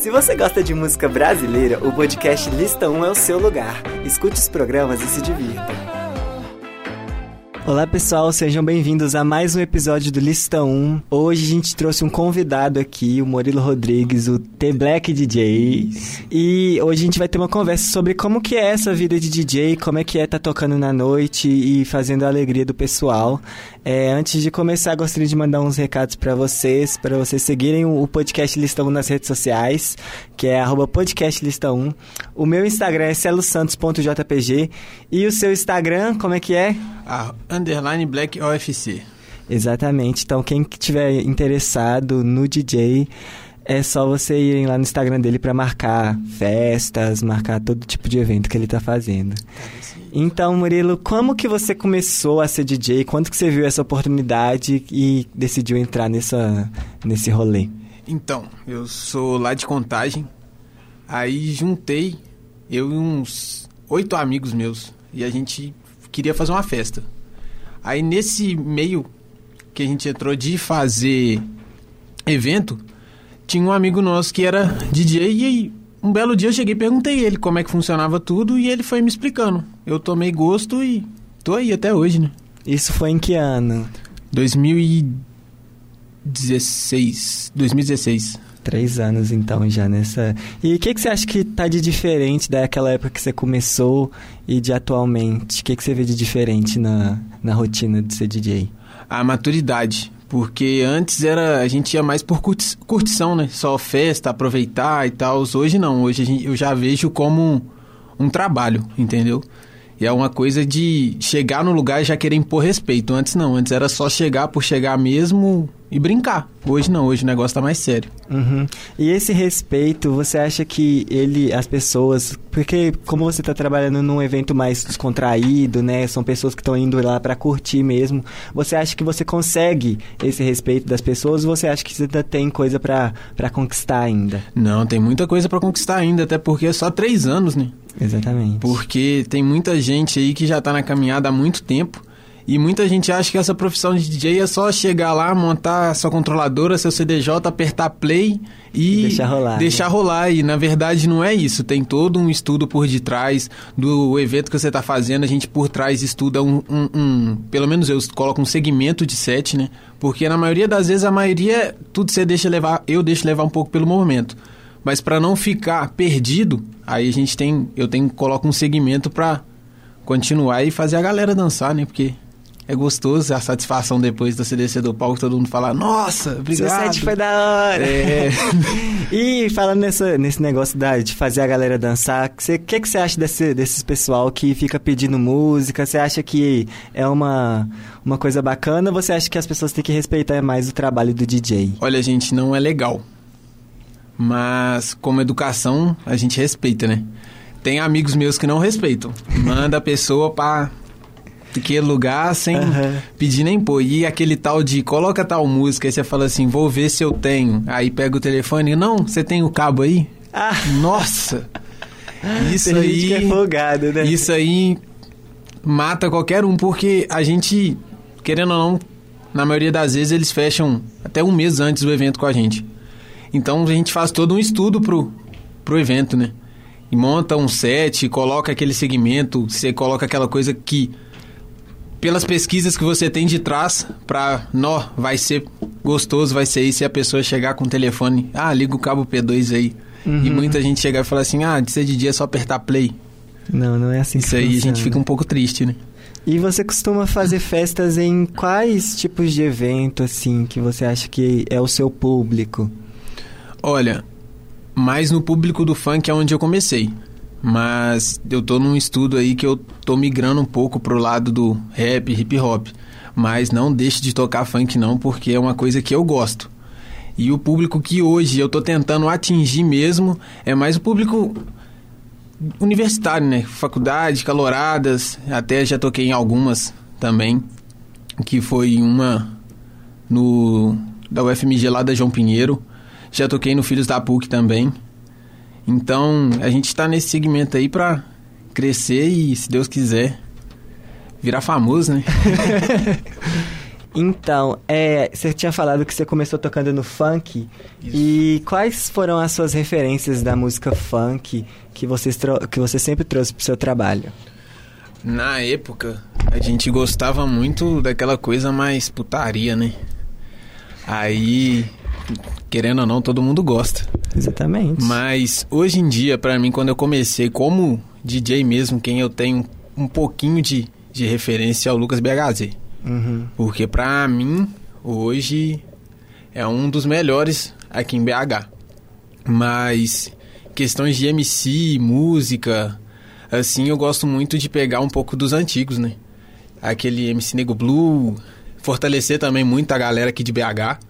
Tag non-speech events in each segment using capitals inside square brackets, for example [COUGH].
Se você gosta de música brasileira, o podcast Lista 1 é o seu lugar. Escute os programas e se divirta. Olá pessoal, sejam bem-vindos a mais um episódio do Lista 1. Hoje a gente trouxe um convidado aqui, o Murilo Rodrigues, o The Black DJ. E hoje a gente vai ter uma conversa sobre como que é essa vida de DJ, como é que é estar tá tocando na noite e fazendo a alegria do pessoal. É, antes de começar, gostaria de mandar uns recados para vocês, para vocês seguirem o podcast Lista 1 nas redes sociais, que é podcastlista1. O meu Instagram é celosantos.jpg e o seu Instagram, como é que é? Ah, underline Black OFC. Exatamente. Então, quem tiver interessado no DJ, é só você irem lá no Instagram dele para marcar festas, marcar todo tipo de evento que ele tá fazendo. Então, Murilo, como que você começou a ser DJ? Quando que você viu essa oportunidade e decidiu entrar nessa, nesse rolê? Então, eu sou lá de Contagem. Aí juntei eu e uns oito amigos meus e a gente queria fazer uma festa. Aí nesse meio que a gente entrou de fazer evento, tinha um amigo nosso que era DJ e um belo dia eu cheguei e perguntei ele como é que funcionava tudo e ele foi me explicando. Eu tomei gosto e tô aí até hoje, né? Isso foi em que ano? 2016. 2016. Três anos, então, já nessa... E o que, que você acha que tá de diferente daquela época que você começou e de atualmente? O que, que você vê de diferente na, na rotina de ser DJ? A maturidade. Porque antes era a gente ia mais por curtição, né? Só festa, aproveitar e tal. Hoje não, hoje gente, eu já vejo como um, um trabalho, entendeu? E é uma coisa de chegar no lugar e já querer impor respeito. Antes não, antes era só chegar por chegar mesmo e brincar. Hoje não, hoje o negócio tá mais sério. Uhum. E esse respeito, você acha que ele, as pessoas. Porque, como você tá trabalhando num evento mais descontraído, né? São pessoas que estão indo lá para curtir mesmo. Você acha que você consegue esse respeito das pessoas ou você acha que você ainda tem coisa para conquistar ainda? Não, tem muita coisa para conquistar ainda, até porque é só três anos, né? Exatamente. Porque tem muita gente aí que já tá na caminhada há muito tempo. E muita gente acha que essa profissão de DJ é só chegar lá, montar sua controladora, seu CDJ, apertar play e, deixar rolar. Né? Deixar né? rolar. E na verdade não é isso. Tem todo um estudo por detrás do evento que você está fazendo. A gente por trás estuda um, um, um, Pelo menos eu coloco um segmento de set, né? Porque na maioria das vezes, a maioria, tudo você deixa levar. Eu deixo levar um pouco pelo movimento. Mas para não ficar perdido, aí a gente tem. Eu tenho coloco um segmento para continuar e fazer a galera dançar, né? Porque é gostoso a satisfação depois de você descer do palco, todo mundo falar, nossa, obrigado. Seu set foi da hora. É. [LAUGHS] e falando nessa, nesse negócio da, de fazer a galera dançar, o que, que você acha desse, desses pessoal que fica pedindo música? Você acha que é uma, uma coisa bacana ou você acha que as pessoas têm que respeitar mais o trabalho do DJ? Olha, gente, não é legal. Mas como educação, a gente respeita, né? Tem amigos meus que não respeitam. Manda a pessoa pra aquele lugar sem uhum. pedir nem pôr. E aquele tal de coloca tal música, aí você fala assim, vou ver se eu tenho. Aí pega o telefone, não, você tem o cabo aí? Ah. Nossa! [LAUGHS] Isso Tem aí. é folgado, né? Isso aí mata qualquer um, porque a gente, querendo ou não, na maioria das vezes eles fecham até um mês antes do evento com a gente. Então a gente faz todo um estudo pro, pro evento, né? E monta um set, coloca aquele segmento, você coloca aquela coisa que pelas pesquisas que você tem de trás para nó vai ser gostoso vai ser isso se a pessoa chegar com o telefone ah liga o cabo P2 aí uhum. e muita gente chegar e falar assim ah de ser de dia é só apertar play não não é assim isso aí funciona. a gente fica um pouco triste né e você costuma fazer festas em quais tipos de evento assim que você acha que é o seu público olha mais no público do funk é onde eu comecei mas eu tô num estudo aí que eu tô migrando um pouco pro lado do rap, hip hop. Mas não deixe de tocar funk não, porque é uma coisa que eu gosto. E o público que hoje eu tô tentando atingir mesmo é mais o público universitário, né? Faculdade, caloradas, até já toquei em algumas também, que foi uma no da UFMG lá da João Pinheiro. Já toquei no Filhos da PUC também. Então, a gente está nesse segmento aí para crescer e, se Deus quiser, virar famoso, né? [LAUGHS] Então, é, você tinha falado que você começou tocando no funk. Isso. E quais foram as suas referências da música funk que você, que você sempre trouxe pro seu trabalho? Na época, a gente gostava muito daquela coisa mais putaria, né? Aí, querendo ou não, todo mundo gosta. Exatamente. Mas hoje em dia, para mim, quando eu comecei como DJ mesmo, quem eu tenho um pouquinho de, de referência é o Lucas BHZ. Uhum. Porque pra mim, hoje, é um dos melhores aqui em BH. Mas questões de MC, música, assim, eu gosto muito de pegar um pouco dos antigos, né? Aquele MC Nego Blue, fortalecer também muito a galera aqui de BH,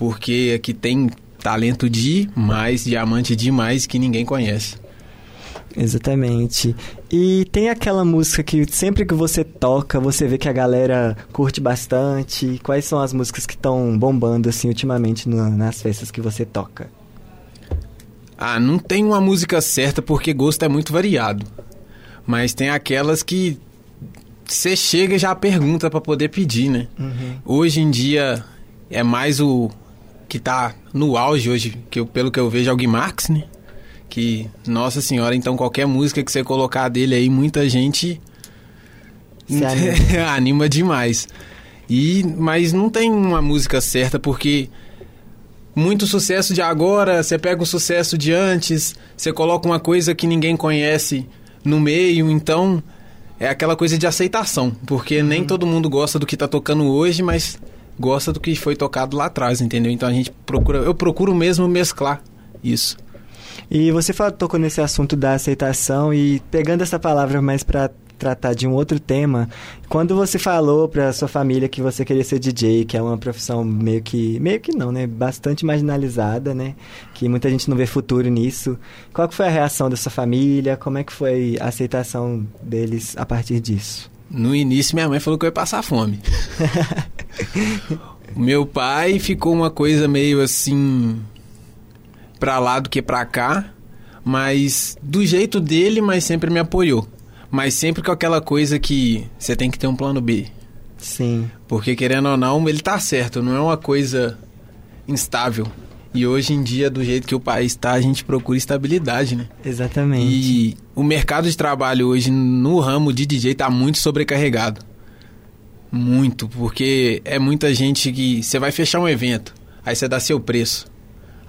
porque aqui tem talento demais, diamante demais que ninguém conhece. Exatamente. E tem aquela música que sempre que você toca, você vê que a galera curte bastante. Quais são as músicas que estão bombando assim ultimamente no, nas festas que você toca? Ah, não tem uma música certa porque gosto é muito variado. Mas tem aquelas que você chega e já pergunta para poder pedir, né? Uhum. Hoje em dia é mais o que tá no auge hoje, que eu, pelo que eu vejo é o Gui Marx, né? Que, nossa senhora, então qualquer música que você colocar dele aí, muita gente [LAUGHS] anima. [LAUGHS] anima demais. E, mas não tem uma música certa, porque muito sucesso de agora, você pega um sucesso de antes, você coloca uma coisa que ninguém conhece no meio, então é aquela coisa de aceitação, porque uhum. nem todo mundo gosta do que está tocando hoje, mas gosta do que foi tocado lá atrás, entendeu? Então a gente procura, eu procuro mesmo mesclar isso. E você falou, tocou nesse assunto da aceitação e pegando essa palavra mais para tratar de um outro tema. Quando você falou para sua família que você queria ser DJ, que é uma profissão meio que meio que não, né, bastante marginalizada, né, que muita gente não vê futuro nisso. Qual que foi a reação da sua família? Como é que foi a aceitação deles a partir disso? No início minha mãe falou que eu ia passar fome. [LAUGHS] Meu pai ficou uma coisa meio assim para lá do que para cá, mas do jeito dele, mas sempre me apoiou. Mas sempre com aquela coisa que você tem que ter um plano B. Sim. Porque querendo ou não, ele tá certo, não é uma coisa instável. E hoje em dia, do jeito que o país está, a gente procura estabilidade, né? Exatamente. E o mercado de trabalho hoje no ramo de DJ está muito sobrecarregado. Muito, porque é muita gente que você vai fechar um evento, aí você dá seu preço.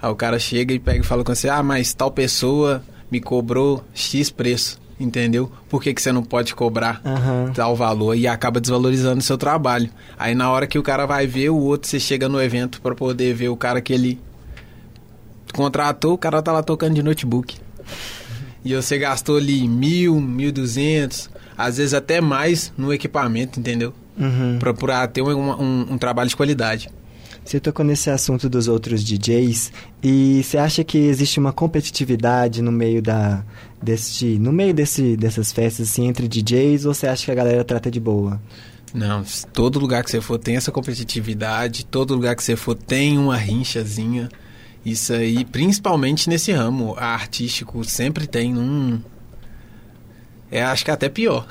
Aí o cara chega e pega e fala com você: "Ah, mas tal pessoa me cobrou X preço" entendeu? Por que, que você não pode cobrar uhum. tal valor? E acaba desvalorizando o seu trabalho. Aí na hora que o cara vai ver, o outro você chega no evento para poder ver o cara que ele contratou, o cara tá lá tocando de notebook. E você gastou ali mil, mil duzentos, às vezes até mais no equipamento, entendeu? Uhum. Pra, pra ter um, um, um trabalho de qualidade. Você tocou nesse assunto dos outros DJs e você acha que existe uma competitividade no meio da deste no meio desse dessas festas assim entre DJs ou você acha que a galera trata de boa? Não, todo lugar que você for tem essa competitividade, todo lugar que você for tem uma rinchazinha. Isso aí, principalmente nesse ramo artístico, sempre tem um é, acho que é até pior.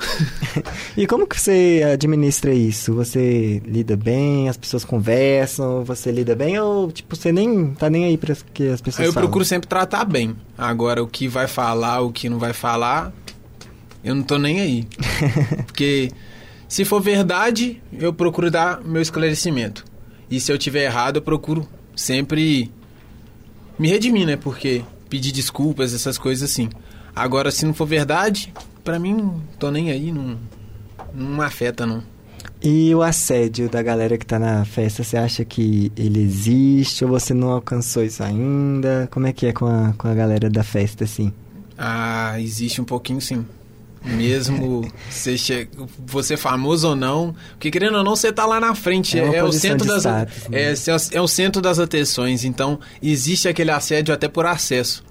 [LAUGHS] e como que você administra isso? Você lida bem, as pessoas conversam, você lida bem ou tipo você nem tá nem aí para que as pessoas Eu falam? procuro sempre tratar bem. Agora o que vai falar, o que não vai falar, eu não tô nem aí. [LAUGHS] Porque se for verdade, eu procuro dar meu esclarecimento. E se eu tiver errado, eu procuro sempre me redimir, né? Porque pedir desculpas, essas coisas assim. Agora, se não for verdade, pra mim, tô nem aí, não, não afeta, não. E o assédio da galera que tá na festa, você acha que ele existe ou você não alcançou isso ainda? Como é que é com a, com a galera da festa, assim? Ah, existe um pouquinho sim. Mesmo você, che... você famoso ou não, porque querendo ou não, você tá lá na frente. É, é o centro das status, né? é, é o centro das atenções. Então, existe aquele assédio até por acesso.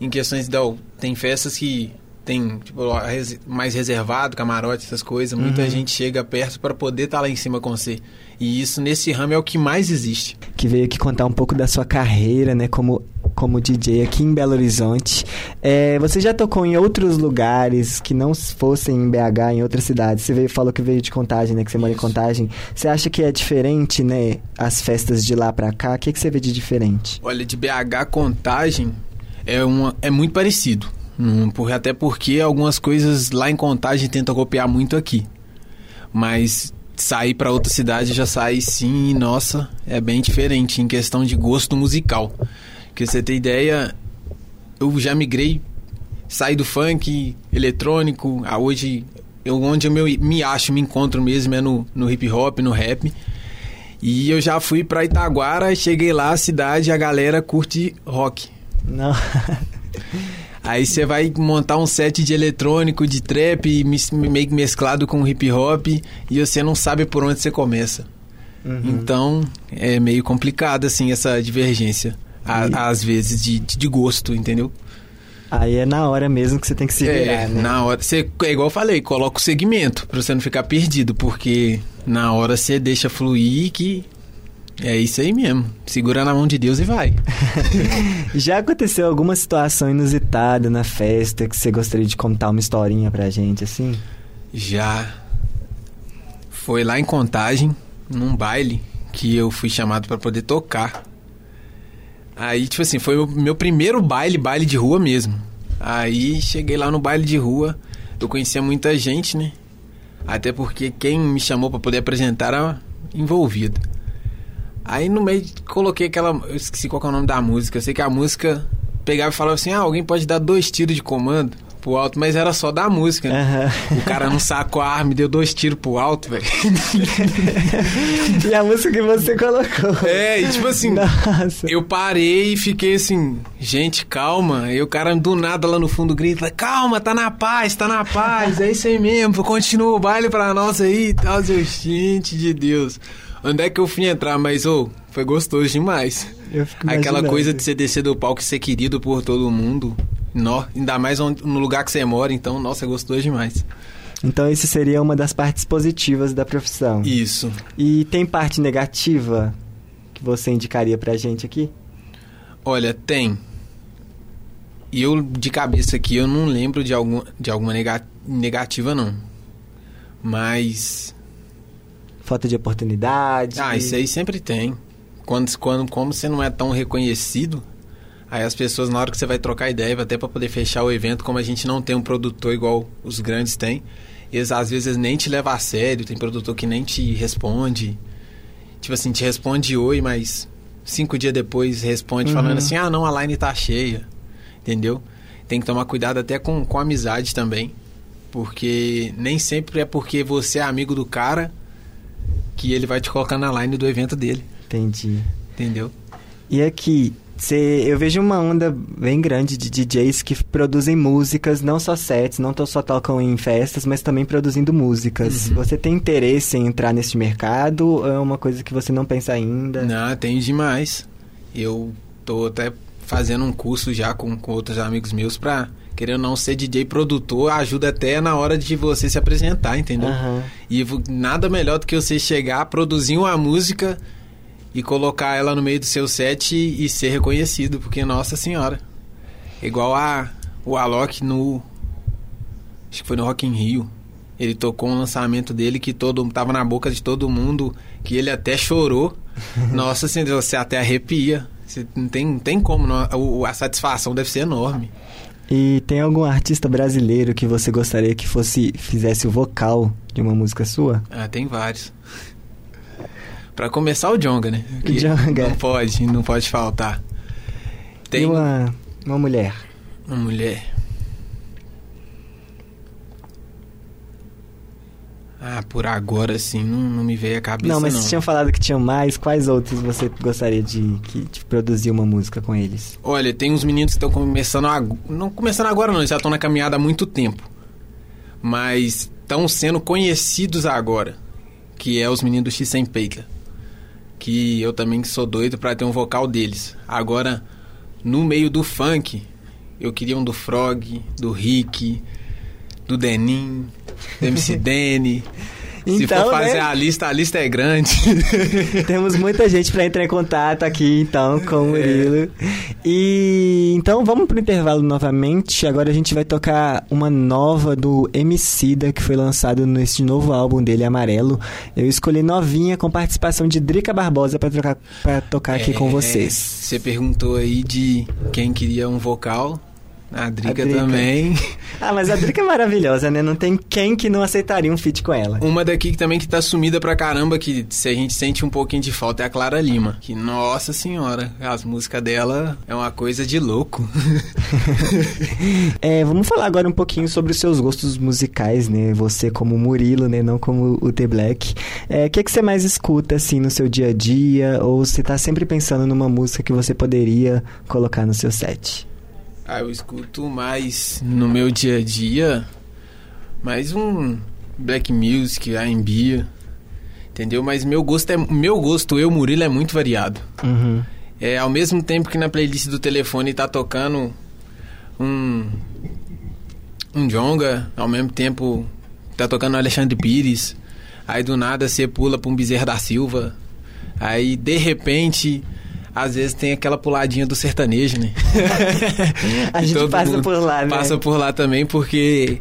Em questões da. Tem festas que tem tipo, mais reservado, camarote, essas coisas. Muita uhum. gente chega perto para poder estar tá lá em cima com você. E isso nesse ramo é o que mais existe. Que veio aqui contar um pouco da sua carreira, né, como como DJ aqui em Belo Horizonte. É, você já tocou em outros lugares que não fossem em BH, em outras cidades? Você veio, falou que veio de Contagem, né? Que você mora em Contagem. Você acha que é diferente, né? As festas de lá pra cá? O que, que você vê de diferente? Olha, de BH Contagem é, uma, é muito parecido. Hum, por, até porque algumas coisas lá em Contagem tentam copiar muito aqui. Mas sair para outra cidade já sai sim, nossa, é bem diferente em questão de gosto musical. Porque você ter ideia, eu já migrei, saí do funk, eletrônico, a hoje eu, onde eu me, me acho, me encontro mesmo é no, no hip hop, no rap. E eu já fui pra Itaguara, cheguei lá, a cidade, a galera curte rock. Não. [LAUGHS] Aí você vai montar um set de eletrônico, de trap, meio mesclado com hip hop, e você não sabe por onde você começa. Uhum. Então, é meio complicado, assim, essa divergência. A, às vezes, de, de gosto, entendeu? Aí é na hora mesmo que você tem que se é, virar, é, né? Na hora. Você, é igual eu falei, coloca o segmento pra você não ficar perdido, porque na hora você deixa fluir que é isso aí mesmo. Segura na mão de Deus e vai. [LAUGHS] Já aconteceu alguma situação inusitada na festa que você gostaria de contar uma historinha pra gente, assim? Já. Foi lá em Contagem, num baile, que eu fui chamado para poder tocar. Aí, tipo assim, foi o meu primeiro baile, baile de rua mesmo. Aí cheguei lá no baile de rua, eu conhecia muita gente, né? Até porque quem me chamou para poder apresentar era envolvido. Aí no meio coloquei aquela. Eu esqueci qual é o nome da música. Eu sei que a música pegava e falava assim: ah, alguém pode dar dois tiros de comando pro alto, mas era só da música. Né? Uhum. O cara não sacou a arma e deu dois tiros pro alto, velho. [LAUGHS] e a música que você colocou. É, e tipo assim, Nossa. eu parei e fiquei assim, gente, calma. E o cara do nada lá no fundo grita: calma, tá na paz, tá na paz, é isso aí mesmo, continua o baile pra nós aí e tal. Gente de Deus. Onde é que eu fui entrar? Mas, ô, oh, foi gostoso demais. Aquela coisa de você descer do palco e ser querido por todo mundo. No, ainda mais no lugar que você mora, então, nossa, é gostoso demais. Então, isso seria uma das partes positivas da profissão. Isso. E tem parte negativa que você indicaria pra gente aqui? Olha, tem. E eu, de cabeça aqui, eu não lembro de, algum, de alguma negativa, não. Mas falta de oportunidade. Ah, isso aí sempre tem. Quando, quando, como você não é tão reconhecido, aí as pessoas, na hora que você vai trocar ideia, até para poder fechar o evento, como a gente não tem um produtor igual os grandes têm, eles às vezes nem te levam a sério, tem produtor que nem te responde. Tipo assim, te responde oi, mas cinco dias depois responde uhum. falando assim, ah não, a line tá cheia. Entendeu? Tem que tomar cuidado até com, com amizade também. Porque nem sempre é porque você é amigo do cara que ele vai te colocar na line do evento dele. Entendi. Entendeu? E aqui, cê, eu vejo uma onda bem grande de DJs que produzem músicas, não só sets, não só tocam em festas, mas também produzindo músicas. Uhum. Você tem interesse em entrar nesse mercado ou é uma coisa que você não pensa ainda? Não, tenho demais. Eu tô até fazendo um curso já com, com outros amigos meus pra querendo não ser DJ produtor, ajuda até na hora de você se apresentar, entendeu? Uhum. E nada melhor do que você chegar, produzir uma música e colocar ela no meio do seu set e, e ser reconhecido, porque nossa senhora. Igual a o Alok no acho que foi no Rock in Rio. Ele tocou um lançamento dele que todo tava na boca de todo mundo, que ele até chorou. [LAUGHS] Nossa senhora, você até arrepia. Você não tem, não tem como, não, a, a satisfação deve ser enorme. E tem algum artista brasileiro que você gostaria que fosse fizesse o vocal de uma música sua? Ah, tem vários. Para começar o Jonga, né? Que Jonga. Não pode, não pode faltar. Tem e uma uma mulher. Uma mulher. Ah, por agora, assim, não, não me veio a cabeça, não. Mas não. você tinha falado que tinha mais. Quais outros você gostaria de, que, de produzir uma música com eles? Olha, tem uns meninos que estão começando a, Não começando agora, não. Já estão na caminhada há muito tempo. Mas estão sendo conhecidos agora. Que é os meninos do X Sem Peita. Que eu também sou doido para ter um vocal deles. Agora, no meio do funk, Eu queria um do Frog, do Rick, do Denim, MC [LAUGHS] Dene. Se Então, for fazer né? a lista, a lista é grande. [LAUGHS] Temos muita gente para entrar em contato aqui, então, com o Murilo. E então vamos pro intervalo novamente. Agora a gente vai tocar uma nova do Emicida, que foi lançado nesse novo álbum dele, Amarelo. Eu escolhi novinha com participação de Drica Barbosa para tocar, pra tocar aqui com É, vocês. Você perguntou aí de quem queria um vocal. A Drica, A Drica. também. [LAUGHS] Ah, mas a Drica é maravilhosa, né? Não tem quem que não aceitaria um feat com ela. Uma daqui que também que tá sumida pra caramba, que se a gente sente um pouquinho de falta, é a Clara Lima. Que, nossa senhora, as músicas dela é uma coisa de louco. [LAUGHS] É, vamos falar agora um pouquinho sobre os seus gostos musicais, né? Você como Murilo, né? Não como o The Black. É, O que, que você mais escuta, assim, no seu dia a dia? Ou você tá sempre pensando numa música que você poderia colocar no seu set? Ah, eu escuto mais no meu dia a dia, mais um black music, R&B, entendeu? Mas meu gosto é meu gosto, eu Murilo é muito variado. Uhum. É ao mesmo tempo que na playlist do telefone tá tocando um um jonga, ao mesmo tempo tá tocando Alexandre Pires. Aí do nada você pula pra um Bezerra da Silva. Aí de repente às vezes tem aquela puladinha do sertanejo, né? [LAUGHS] A gente passa por lá, né? Passa por lá também, porque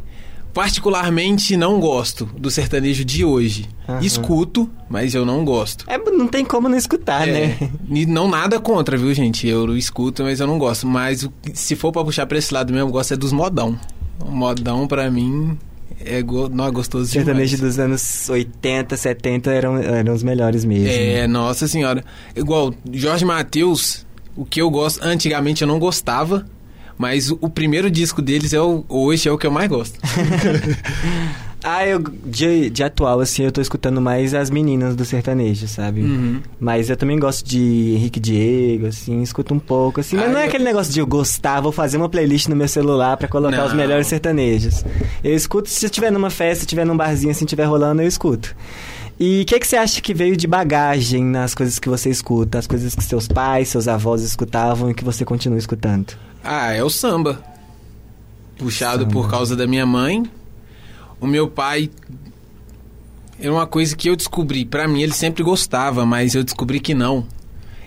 particularmente não gosto do sertanejo de hoje. Aham. Escuto, mas eu não gosto. É, não tem como não escutar, É, né? e não nada contra, viu, gente? Eu escuto, mas eu não gosto. Mas se for pra puxar pra esse lado mesmo, eu gosto é dos modão. O modão, pra mim, é, go não, é gostoso Sertanejo demais. dos anos 80, 70 eram, eram os melhores mesmo. É, nossa senhora. Igual, Jorge Matheus, o que eu gosto, antigamente eu não gostava, mas o, o primeiro disco deles é o, hoje é o que eu mais gosto. [LAUGHS] Ah, eu de, de atual, assim, eu tô escutando mais as meninas do sertanejo, sabe? Uhum. Mas eu também gosto de Henrique Diego, assim, escuto um pouco, assim. Mas Ah, não é eu- aquele negócio de eu gostar, vou fazer uma playlist no meu celular pra colocar Não. os melhores sertanejos. Eu escuto se eu estiver numa festa, estiver num barzinho, assim, estiver rolando, eu escuto. E o que, que você acha que veio de bagagem nas coisas que você escuta? As coisas que seus pais, seus avós escutavam e que você continua escutando? Ah, é o samba. Puxado Samba. por causa da minha mãe. O meu pai. É uma coisa que eu descobri. Pra mim, ele sempre gostava, mas eu descobri que não.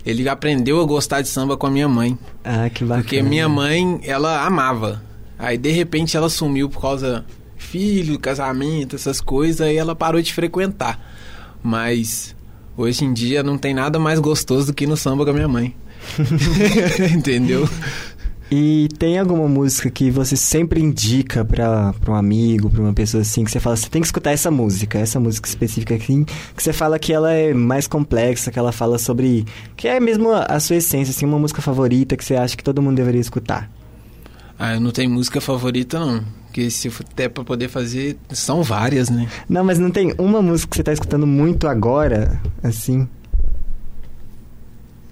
Ele aprendeu a gostar de samba com a minha mãe. Ah, que bacana. Porque minha mãe, ela amava. Aí, de repente, ela sumiu por causa filho, casamento, essas coisas, aí ela parou de frequentar. Mas hoje em dia não tem nada mais gostoso do que ir no samba com a minha mãe. [LAUGHS] [LAUGHS] Entendeu? E tem alguma música que você sempre indica pra, pra um amigo, pra uma pessoa assim, que você fala, você tem que escutar essa música, essa música específica assim, que você fala que ela é mais complexa, que ela fala sobre. que é mesmo a, a sua essência, assim, uma música favorita que você acha que todo mundo deveria escutar. Ah, eu não tenho música favorita, não. Porque se for até pra poder fazer, são várias, né? Não, mas não tem uma música que você tá escutando muito agora, assim?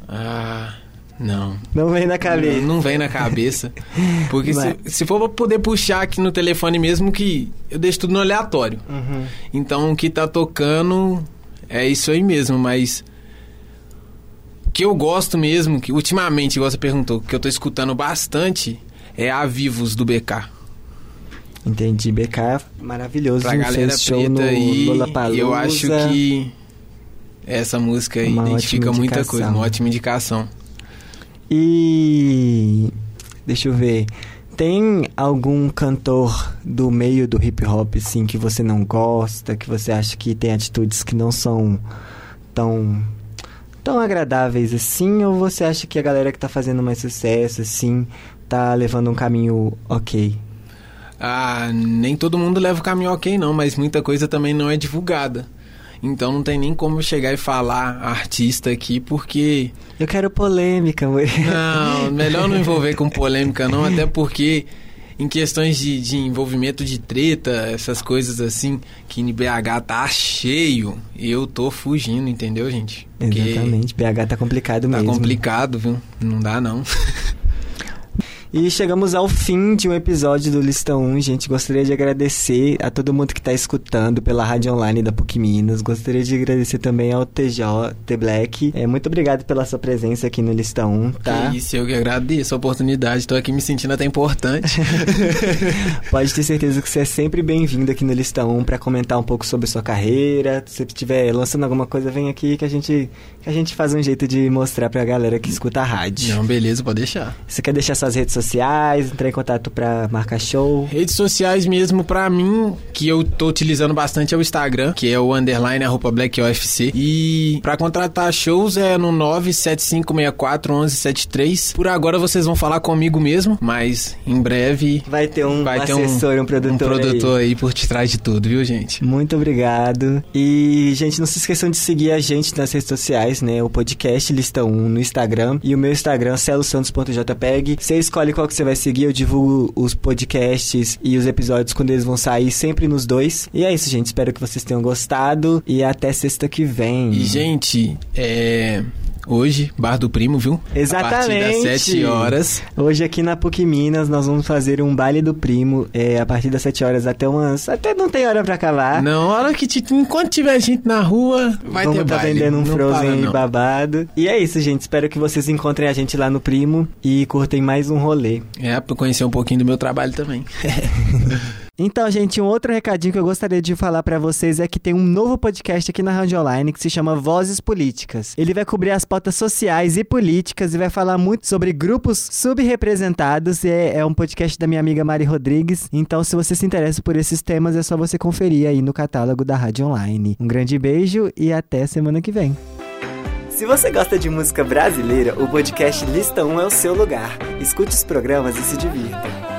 Ah, não. Não vem na cabeça. Não, não vem na cabeça. [LAUGHS] Porque se, se for pra poder puxar aqui no telefone mesmo, que eu deixo tudo no aleatório. Uhum. Então o que tá tocando é isso aí mesmo, mas. Que eu gosto mesmo, que ultimamente, igual você perguntou, que eu tô escutando bastante, é a Vivos do BK. Entendi. BK maravilhoso. Pra galera preta no aí, eu acho que essa música aí Uma identifica muita coisa, uma ótima indicação. E deixa eu ver. Tem algum cantor do meio do hip hop assim que você não gosta, que você acha que tem atitudes que não são tão tão agradáveis assim, ou você acha que a galera que tá fazendo mais sucesso assim tá levando um caminho OK? Ah, nem todo mundo leva o caminho ok não, mas muita coisa também não é divulgada. Então não tem nem como eu chegar e falar artista aqui, porque Eu quero polêmica, amor. Não, melhor não envolver com polêmica não, até porque em questões de, de envolvimento de treta, essas coisas assim, que em BH tá cheio, eu tô fugindo, entendeu, gente? Porque Exatamente. PH tá complicado Tá mesmo. complicado, viu? Não dá não. [LAUGHS] E chegamos ao fim de um episódio do Lista 1, gente. Gostaria de agradecer a todo mundo que está escutando pela rádio online da PUC Minas. Gostaria de agradecer também ao TJ, The Black. É, muito obrigado pela sua presença aqui no Lista 1, tá? Que isso, eu que agradeço a oportunidade. Estou aqui me sentindo até importante. [LAUGHS] Pode ter certeza que você é sempre bem-vindo aqui no Lista 1 para comentar um pouco sobre sua carreira. Se estiver lançando alguma coisa, vem aqui que a gente, que a gente faz um jeito de mostrar pra galera que escuta a rádio. Não, beleza, pode deixar. Você quer deixar suas redes sociais, entrar em contato pra marcar show? Redes sociais mesmo, pra mim, que eu tô utilizando bastante é o Instagram, que é o underline arroba black UFC. E pra contratar shows é no 975641173. Por agora vocês vão falar comigo mesmo, mas em breve vai ter um vai ter assessor, um, um produtor, um produtor aí. aí por trás de tudo, viu, gente? Muito obrigado. E, gente, não se esqueçam de seguir a gente nas redes sociais, né? O podcast Lista 1 no Instagram e o meu Instagram, celosantos.jpeg. Você escolhe qual que você vai seguir, eu divulgo os podcasts e os episódios quando eles vão sair, sempre nos dois. E é isso, gente. Espero que vocês tenham gostado e até sexta que vem. E, gente, é hoje, Bar do Primo, viu? Exatamente. A partir das 7 horas. Hoje aqui na PUC Minas nós vamos fazer um baile do Primo é, a partir das 7 horas até umas... Até não tem hora pra acabar. Não, hora que enquanto tiver gente na rua, vai vamos ter tá baile. vendendo um não Frozen para, babado. E é isso, gente. Espero que vocês encontrem a gente lá no Primo e curtem mais um rolê. É, pra conhecer um pouquinho do meu trabalho também. [LAUGHS] Então, gente, um outro recadinho que eu gostaria de falar para vocês é que tem um novo podcast aqui na Rádio Online que se chama Vozes Políticas. Ele vai cobrir as pautas sociais e políticas e vai falar muito sobre grupos subrepresentados. É, é um podcast da minha amiga Mari Rodrigues. Então, se você se interessa por esses temas, é só você conferir aí no catálogo da Rádio Online. Um grande beijo e até semana que vem. Se você gosta de música brasileira, o podcast Lista 1 é o seu lugar. Escute os programas e se divirta.